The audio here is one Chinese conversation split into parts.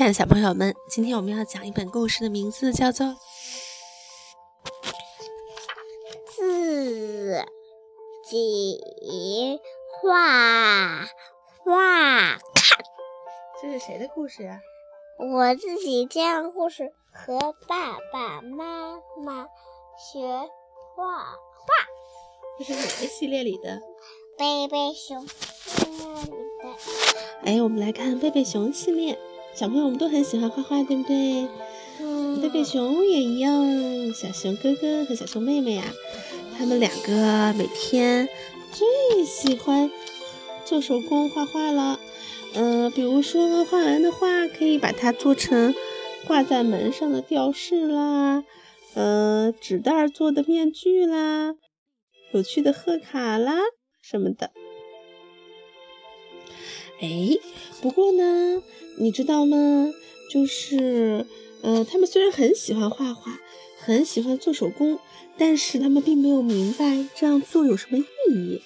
亲爱的小朋友们，今天我们要讲一本故事的名字叫做《自己画画看》。这是谁的故事呀？我自己讲故事，和爸爸妈妈学画画。这是哪个系列里的？贝贝熊系列里的。哎，我们来看贝贝熊系列。小朋友们都很喜欢画画，对不对？嗯，贝贝熊也一样。小熊哥哥和小熊妹妹呀，他们两个每天最喜欢做手工画画了。嗯，比如说画完的画，可以把它做成挂在门上的吊饰啦，嗯，纸袋做的面具啦，有趣的贺卡啦什么的。哎，不过呢，你知道吗？就是，呃，他们虽然很喜欢画画，很喜欢做手工，但是他们并没有明白这样做有什么意义。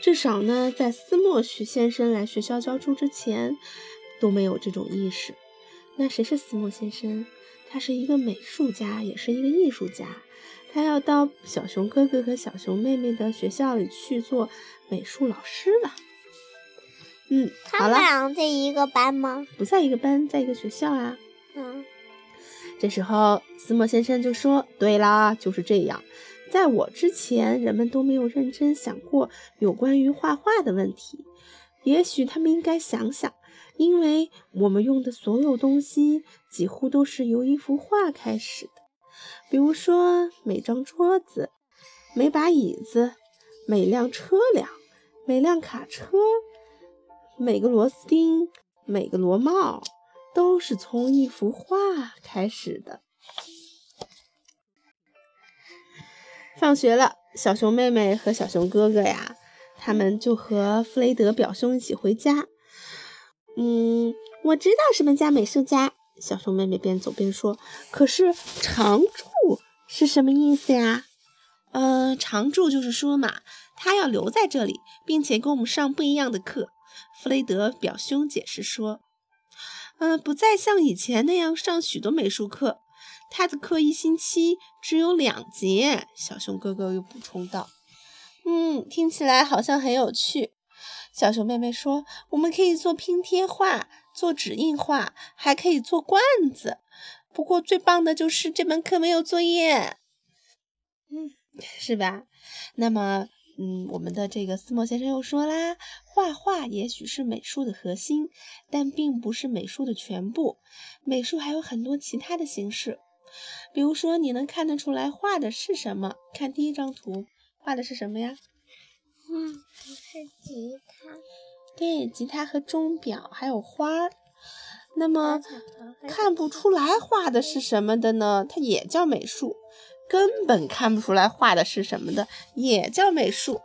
至少呢，在斯莫许先生来学校教书之前，都没有这种意识。那谁是斯莫先生？他是一个美术家，也是一个艺术家。他要到小熊哥哥和小熊妹妹的学校里去做美术老师了。嗯，好了，他们俩在一个班吗？不在一个班，在一个学校啊。嗯，这时候斯莫先生就说：“对啦，就是这样。在我之前，人们都没有认真想过有关于画画的问题。也许他们应该想想，因为我们用的所有东西几乎都是由一幅画开始的。比如说，每张桌子、每把椅子、每辆车辆、每辆卡车。”每个螺丝钉，每个螺帽，都是从一幅画开始的。放学了，小熊妹妹和小熊哥哥呀，他们就和弗雷德表兄一起回家。嗯，我知道什么叫美术家。小熊妹妹边走边说：“可是常驻是什么意思呀？”呃，常驻就是说嘛，他要留在这里，并且给我们上不一样的课。弗雷德表兄解释说：“嗯，不再像以前那样上许多美术课，他的课一星期只有两节。”小熊哥哥又补充道：“嗯，听起来好像很有趣。”小熊妹妹说：“我们可以做拼贴画，做纸印画，还可以做罐子。不过最棒的就是这门课没有作业，嗯，是吧？那么。”嗯，我们的这个思墨先生又说啦，画画也许是美术的核心，但并不是美术的全部。美术还有很多其他的形式，比如说你能看得出来画的是什么？看第一张图，画的是什么呀？嗯，是吉他。对，吉他和钟表还有花儿。那么看不出来画的是什么的呢？它也叫美术。根本看不出来画的是什么的，也叫美术。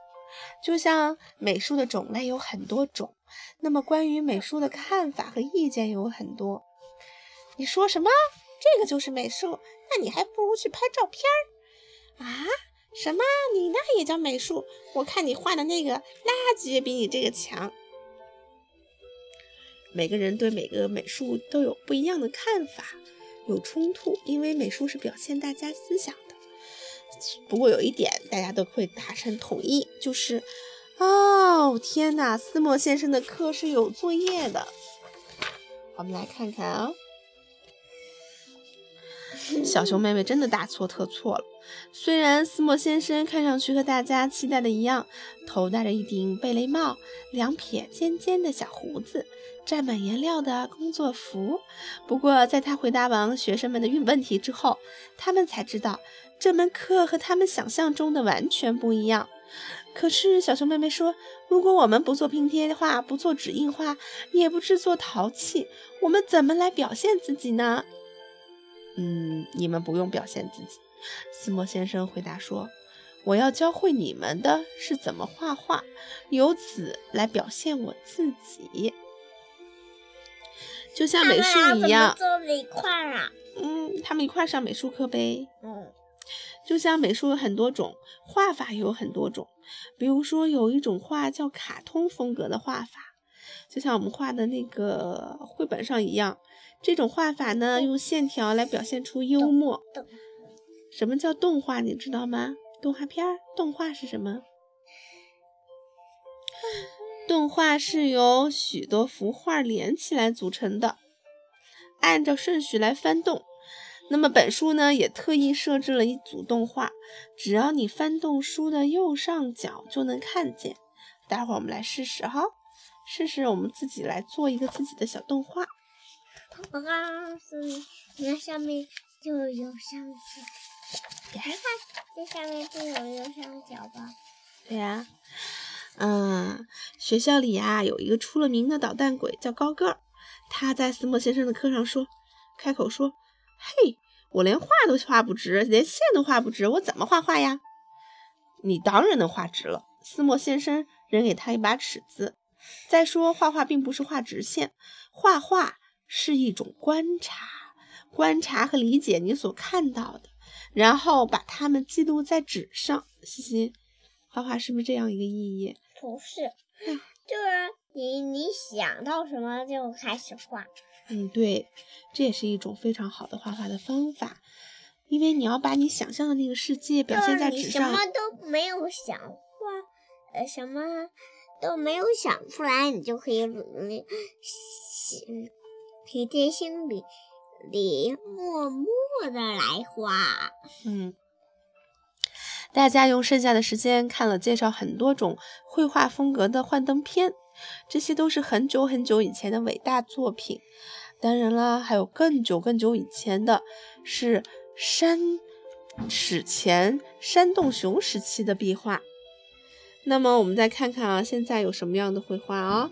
就像美术的种类有很多种，那么关于美术的看法和意见有很多。你说什么？这个就是美术？那你还不如去拍照片儿啊？什么？你那也叫美术？我看你画的那个垃圾也比你这个强。每个人对每个美术都有不一样的看法，有冲突，因为美术是表现大家思想。不过有一点，大家都会达成统一，就是，哦天哪，斯莫先生的课是有作业的。我们来看看啊，小熊妹妹真的大错特错了。虽然斯莫先生看上去和大家期待的一样，头戴着一顶贝雷帽，两撇尖尖的小胡子，沾满颜料的工作服，不过在他回答完学生们的问题之后，他们才知道。这门课和他们想象中的完全不一样。可是小熊妹妹说：“如果我们不做拼贴画，不做纸印画，也不制作陶器，我们怎么来表现自己呢？”“嗯，你们不用表现自己。”斯莫先生回答说：“我要教会你们的是怎么画画，由此来表现我自己，就像美术一样。”做一块啊？嗯，他们一块上美术课呗。嗯。就像美术有很多种画法，也有很多种。比如说，有一种画叫卡通风格的画法，就像我们画的那个绘本上一样，这种画法呢，用线条来表现出幽默。什么叫动画？你知道吗？动画片儿，动画是什么？动画是由许多幅画连起来组成的，按照顺序来翻动。那么本书呢，也特意设置了一组动画，只要你翻动书的右上角就能看见。待会儿我们来试试哈，试试我们自己来做一个自己的小动画。我告诉你，你看上面就有右上角，你看这下面就有右上角吧？对呀。嗯，学校里呀有一个出了名的捣蛋鬼，叫高个儿。他在斯莫先生的课上说，开口说：“嘿，我连画都画不直，连线都画不直，我怎么画画呀？”你当然能画直了。斯莫先生扔给他一把尺子。再说，画画并不是画直线，画画是一种观察，观察和理解你所看到的，然后把它们记录在纸上。嘻嘻，画画是不是这样一个意义？不是，就是你你想到什么就开始画。嗯，对，这也是一种非常好的画画的方法，因为你要把你想象的那个世界表现在纸上。什么都没有想画，呃，什么都没有想出来，你就可以嗯，可以在心里里默默的来画。嗯。大家用剩下的时间看了介绍很多种绘画风格的幻灯片，这些都是很久很久以前的伟大作品。当然啦，还有更久更久以前的，是山史前山洞熊时期的壁画。那么我们再看看啊，现在有什么样的绘画啊？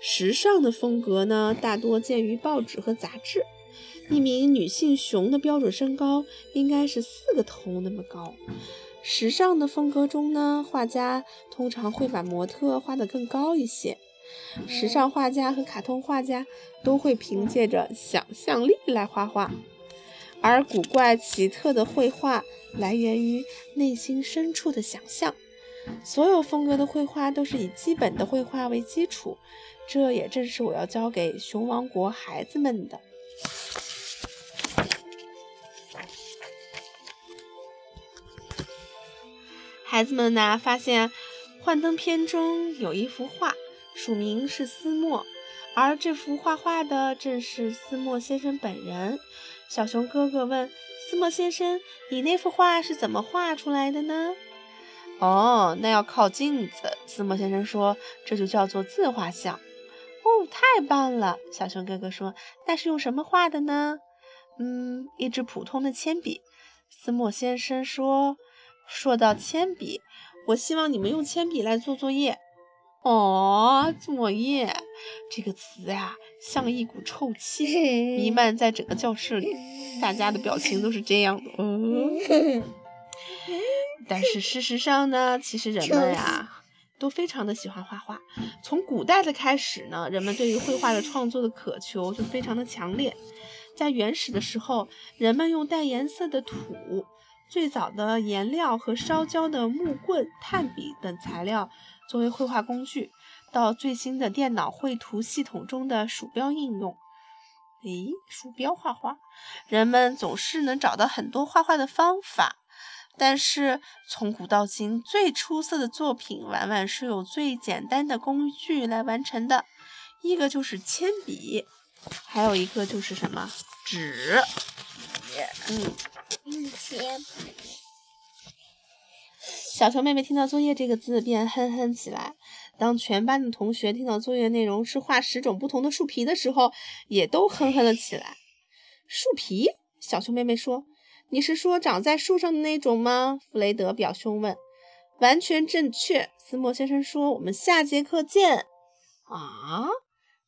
时尚的风格呢，大多见于报纸和杂志。一名女性熊的标准身高应该是四个头那么高。时尚的风格中呢，画家通常会把模特画得更高一些。时尚画家和卡通画家都会凭借着想象力来画画，而古怪奇特的绘画来源于内心深处的想象。所有风格的绘画都是以基本的绘画为基础，这也正是我要教给熊王国孩子们的。孩子们呢，发现幻灯片中有一幅画，署名是斯莫，而这幅画画的正是斯莫先生本人。小熊哥哥问斯莫先生：“你那幅画是怎么画出来的呢？”哦，那要靠镜子。斯莫先生说：“这就叫做自画像。”哦，太棒了！小熊哥哥说：“那是用什么画的呢？”嗯，一支普通的铅笔。斯莫先生说。说到铅笔，我希望你们用铅笔来做作业。哦，作业这个词呀，像一股臭气 弥漫在整个教室里，大家的表情都是这样的。嗯，但是事实上呢，其实人们呀都非常的喜欢画画。从古代的开始呢，人们对于绘画的创作的渴求就非常的强烈。在原始的时候，人们用带颜色的土。最早的颜料和烧焦的木棍、炭笔等材料作为绘画工具，到最新的电脑绘图系统中的鼠标应用。咦，鼠标画画，人们总是能找到很多画画的方法。但是从古到今，最出色的作品往往是用最简单的工具来完成的。一个就是铅笔，还有一个就是什么纸。嗯。小熊妹妹听到“作业”这个字，便哼哼起来。当全班的同学听到作业内容是画十种不同的树皮的时候，也都哼哼了起来。树皮？小熊妹妹说：“你是说长在树上的那种吗？”弗雷德表兄问。“完全正确。”斯莫先生说。“我们下节课见。”啊，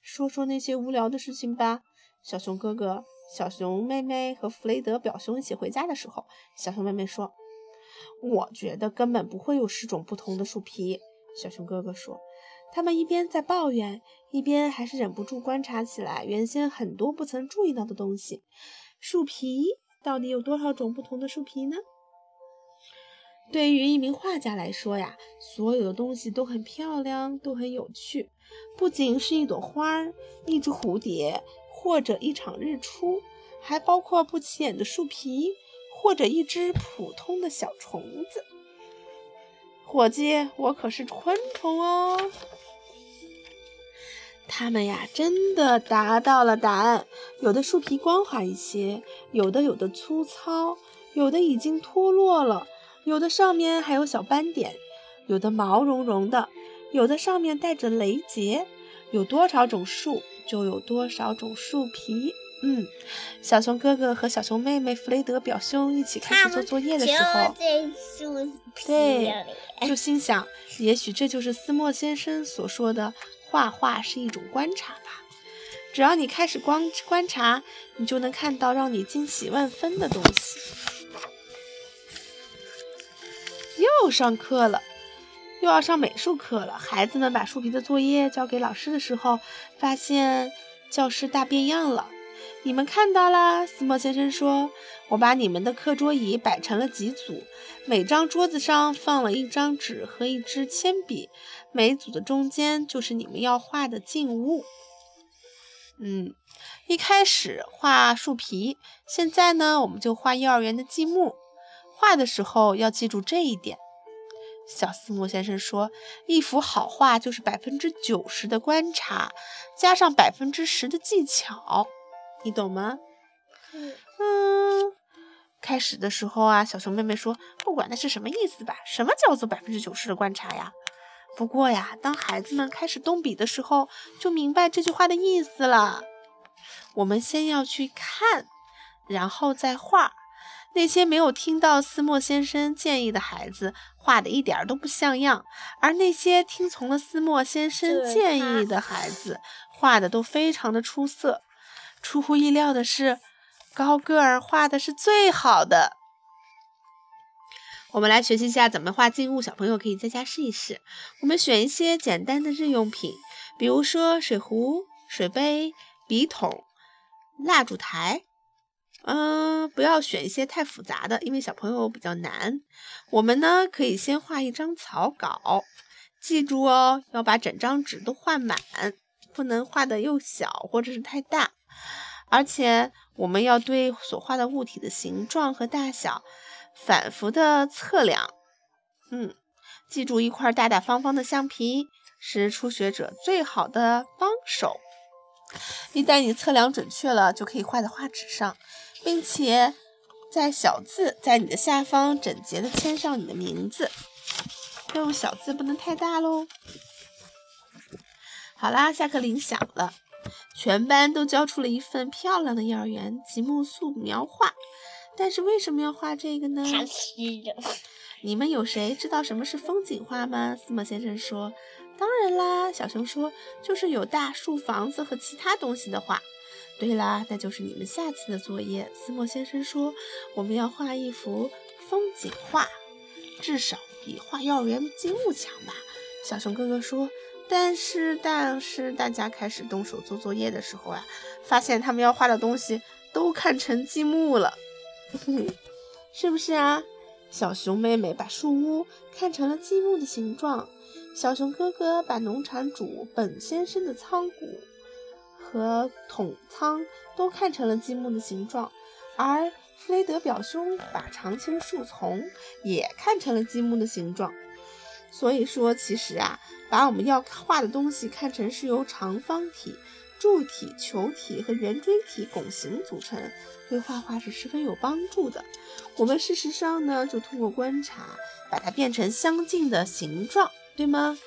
说说那些无聊的事情吧，小熊哥哥。小熊妹妹和弗雷德表兄一起回家的时候，小熊妹妹说：“我觉得根本不会有十种不同的树皮。”小熊哥哥说：“他们一边在抱怨，一边还是忍不住观察起来原先很多不曾注意到的东西。树皮到底有多少种不同的树皮呢？”对于一名画家来说呀，所有的东西都很漂亮，都很有趣，不仅是一朵花儿，一只蝴蝶。或者一场日出，还包括不起眼的树皮，或者一只普通的小虫子。伙计，我可是昆虫哦。它们呀，真的达到了答案。有的树皮光滑一些，有的有的粗糙，有的已经脱落了，有的上面还有小斑点，有的毛茸茸的，有的上面带着雷结。有多少种树，就有多少种树皮。嗯，小熊哥哥和小熊妹妹弗雷德表兄一起开始做作业的时候，对，就心想，也许这就是斯莫先生所说的。画画是一种观察吧，只要你开始观观察，你就能看到让你惊喜万分的东西。又上课了，又要上美术课了。孩子们把树皮的作业交给老师的时候，发现教室大变样了。你们看到啦？斯莫先生说：“我把你们的课桌椅摆成了几组，每张桌子上放了一张纸和一支铅笔。”每组的中间就是你们要画的静物。嗯，一开始画树皮，现在呢，我们就画幼儿园的积木。画的时候要记住这一点。小斯莫先生说：“一幅好画就是百分之九十的观察，加上百分之十的技巧，你懂吗？”嗯。开始的时候啊，小熊妹妹说：“不管那是什么意思吧，什么叫做百分之九十的观察呀？”不过呀，当孩子们开始动笔的时候，就明白这句话的意思了。我们先要去看，然后再画。那些没有听到斯莫先生建议的孩子，画的一点都不像样；而那些听从了斯莫先生建议的孩子，画的都非常的出色。出乎意料的是，高个儿画的是最好的。我们来学习一下怎么画静物，小朋友可以在家试一试。我们选一些简单的日用品，比如说水壶、水杯、笔筒、蜡烛台。嗯，不要选一些太复杂的，因为小朋友比较难。我们呢，可以先画一张草稿，记住哦，要把整张纸都画满，不能画的又小或者是太大。而且我们要对所画的物体的形状和大小。反复的测量，嗯，记住一块大大方方的橡皮是初学者最好的帮手。一旦你测量准确了，就可以画在画纸上，并且在小字在你的下方整洁的签上你的名字。要用小字，不能太大喽。好啦，下课铃响了，全班都交出了一份漂亮的幼儿园积木素描画。但是为什么要画这个呢？你们有谁知道什么是风景画吗？司马先生说：“当然啦。”小熊说：“就是有大树、房子和其他东西的画。”对啦，那就是你们下次的作业。斯莫先生说：“我们要画一幅风景画，至少比画幼儿园积木强吧？”小熊哥哥说：“但是，但是大家开始动手做作业的时候啊，发现他们要画的东西都看成积木了。”是不是啊？小熊妹妹把树屋看成了积木的形状，小熊哥哥把农场主本先生的仓库和桶仓都看成了积木的形状，而弗雷德表兄把常青树丛也看成了积木的形状。所以说，其实啊，把我们要画的东西看成是由长方体。柱体、球体和圆锥体拱形组成，对画画是十分有帮助的。我们事实上呢，就通过观察，把它变成相近的形状，对吗？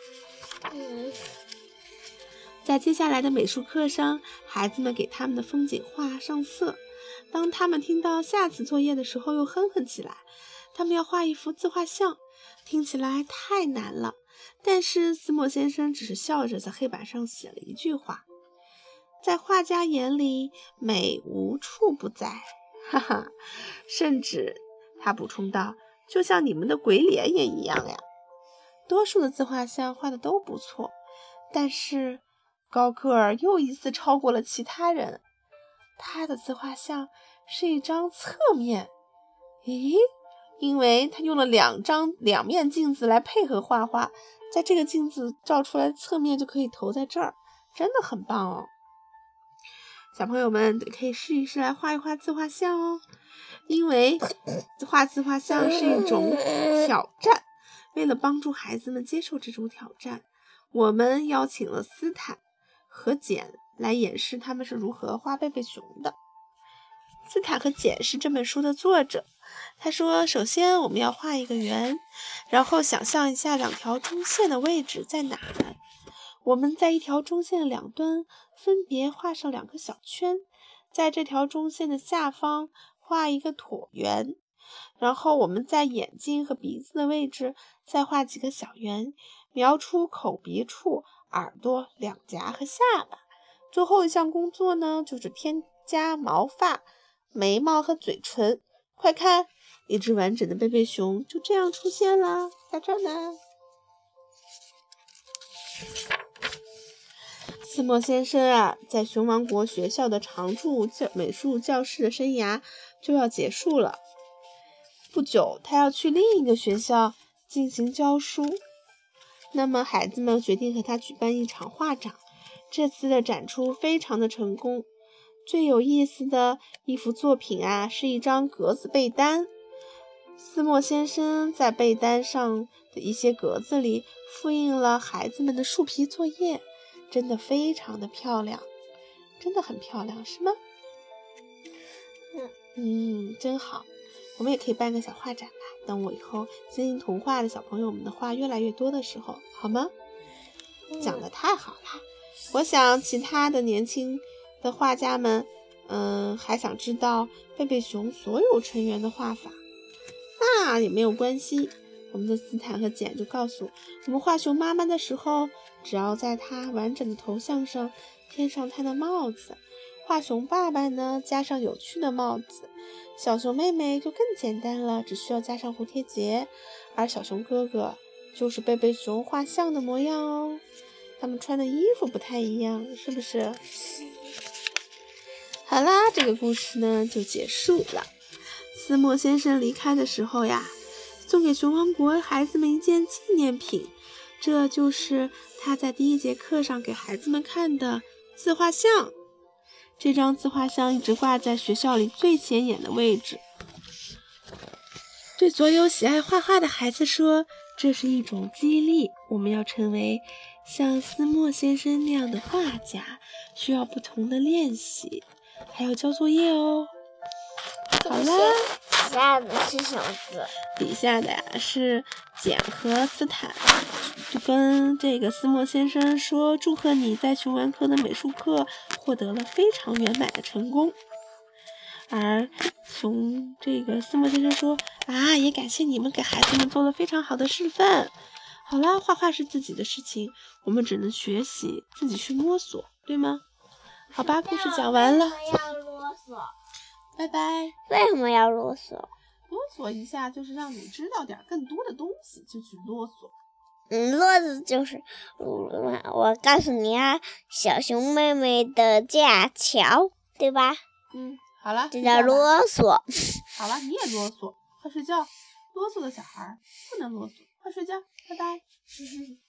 嗯。在接下来的美术课上，孩子们给他们的风景画上色。当他们听到下次作业的时候，又哼哼起来。他们要画一幅自画像，听起来太难了。但是斯莫先生只是笑着在黑板上写了一句话。在画家眼里，美无处不在，哈哈。甚至他补充道：“就像你们的鬼脸也一样呀。”多数的自画像画的都不错，但是高个儿又一次超过了其他人。他的自画像是一张侧面，咦？因为他用了两张两面镜子来配合画画，在这个镜子照出来侧面就可以投在这儿，真的很棒哦。小朋友们可以试一试来画一画自画像哦，因为画自画像是一种挑战。为了帮助孩子们接受这种挑战，我们邀请了斯坦和简来演示他们是如何画贝贝熊的。斯坦和简是这本书的作者。他说：“首先我们要画一个圆，然后想象一下两条中线的位置在哪。我们在一条中线的两端分别画上两个小圈，在这条中线的下方画一个椭圆，然后我们在眼睛和鼻子的位置再画几个小圆，描出口鼻处、耳朵、两颊和下巴。最后一项工作呢，就是添加毛发、眉毛和嘴唇。快看，一只完整的贝贝熊就这样出现了，在这儿呢。”斯莫先生啊，在熊王国学校的常驻教美术教师的生涯就要结束了。不久，他要去另一个学校进行教书。那么，孩子们决定和他举办一场画展。这次的展出非常的成功。最有意思的一幅作品啊，是一张格子被单。斯莫先生在被单上的一些格子里复印了孩子们的树皮作业。真的非常的漂亮，真的很漂亮，是吗？嗯嗯，真好。我们也可以办个小画展吧。等我以后接近童话的小朋友们的话越来越多的时候，好吗？讲的太好了。我想其他的年轻的画家们，嗯，还想知道贝贝熊所有成员的画法，那也没有关系。我们的斯坦和简就告诉我们，画熊妈妈的时候，只要在它完整的头像上添上它的帽子；画熊爸爸呢，加上有趣的帽子；小熊妹妹就更简单了，只需要加上蝴蝶结；而小熊哥哥就是贝贝熊画像的模样哦。他们穿的衣服不太一样，是不是？好啦，这个故事呢就结束了。斯莫先生离开的时候呀。送给熊王国孩子们一件纪念品，这就是他在第一节课上给孩子们看的自画像。这张自画像一直挂在学校里最显眼的位置。对所有喜爱画画的孩子说，这是一种激励。我们要成为像斯莫先生那样的画家，需要不同的练习，还要交作业哦。好啦。底下的是什么字？底下的呀是简和斯坦，就跟这个斯莫先生说：“祝贺你在熊玩科的美术课获得了非常圆满的成功。”而熊这个斯莫先生说：“啊，也感谢你们给孩子们做了非常好的示范。好啦，画画是自己的事情，我们只能学习，自己去摸索，对吗？好吧，故事讲完了。要啰嗦。拜拜。为什么要啰嗦？啰嗦一下就是让你知道点更多的东西，就去啰嗦。嗯，啰嗦就是，我我告诉你啊，小熊妹妹的架桥，对吧？嗯，好了，这叫啰嗦。好了，你也啰嗦，快睡觉。啰嗦的小孩不能啰嗦，快睡觉，拜拜。